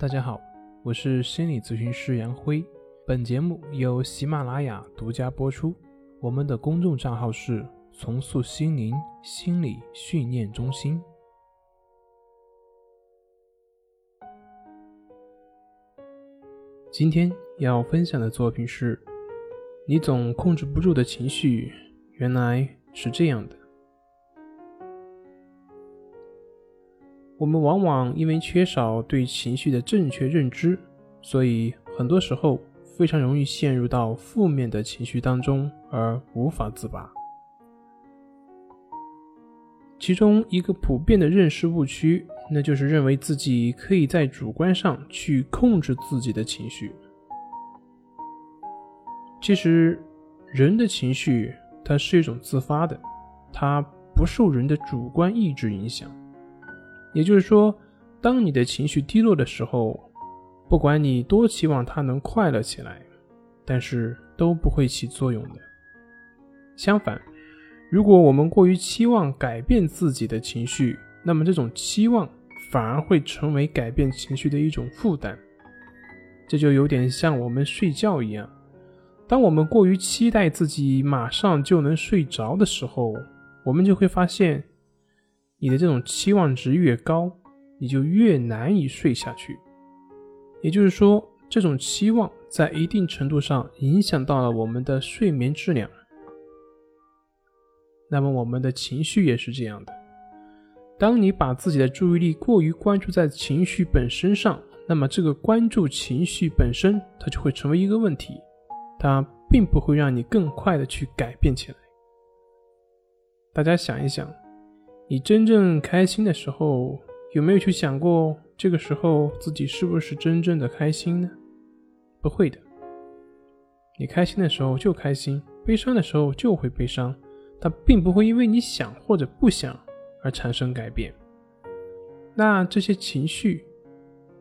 大家好，我是心理咨询师杨辉。本节目由喜马拉雅独家播出。我们的公众账号是“重塑心灵心理训练中心”。今天要分享的作品是：你总控制不住的情绪，原来是这样的。我们往往因为缺少对情绪的正确认知，所以很多时候非常容易陷入到负面的情绪当中而无法自拔。其中一个普遍的认识误区，那就是认为自己可以在主观上去控制自己的情绪。其实，人的情绪它是一种自发的，它不受人的主观意志影响。也就是说，当你的情绪低落的时候，不管你多期望它能快乐起来，但是都不会起作用的。相反，如果我们过于期望改变自己的情绪，那么这种期望反而会成为改变情绪的一种负担。这就有点像我们睡觉一样，当我们过于期待自己马上就能睡着的时候，我们就会发现。你的这种期望值越高，你就越难以睡下去。也就是说，这种期望在一定程度上影响到了我们的睡眠质量。那么，我们的情绪也是这样的。当你把自己的注意力过于关注在情绪本身上，那么这个关注情绪本身，它就会成为一个问题，它并不会让你更快的去改变起来。大家想一想。你真正开心的时候，有没有去想过这个时候自己是不是真正的开心呢？不会的。你开心的时候就开心，悲伤的时候就会悲伤，它并不会因为你想或者不想而产生改变。那这些情绪，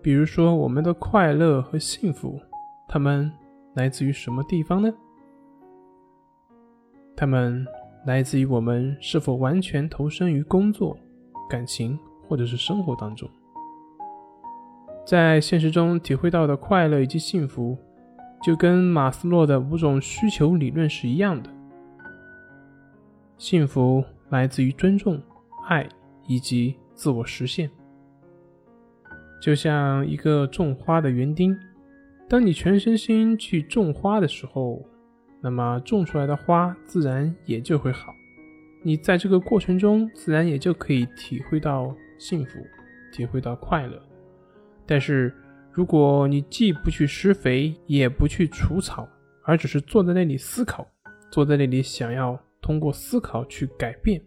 比如说我们的快乐和幸福，它们来自于什么地方呢？它们。来自于我们是否完全投身于工作、感情或者是生活当中，在现实中体会到的快乐以及幸福，就跟马斯洛的五种需求理论是一样的。幸福来自于尊重、爱以及自我实现，就像一个种花的园丁，当你全身心去种花的时候。那么种出来的花自然也就会好，你在这个过程中自然也就可以体会到幸福，体会到快乐。但是如果你既不去施肥，也不去除草，而只是坐在那里思考，坐在那里想要通过思考去改变，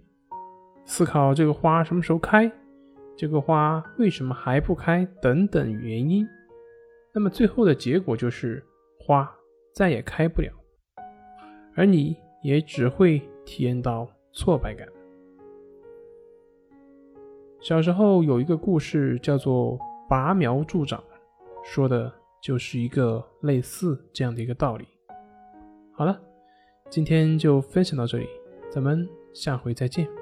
思考这个花什么时候开，这个花为什么还不开等等原因，那么最后的结果就是花再也开不了。而你也只会体验到挫败感。小时候有一个故事叫做“拔苗助长”，说的就是一个类似这样的一个道理。好了，今天就分享到这里，咱们下回再见。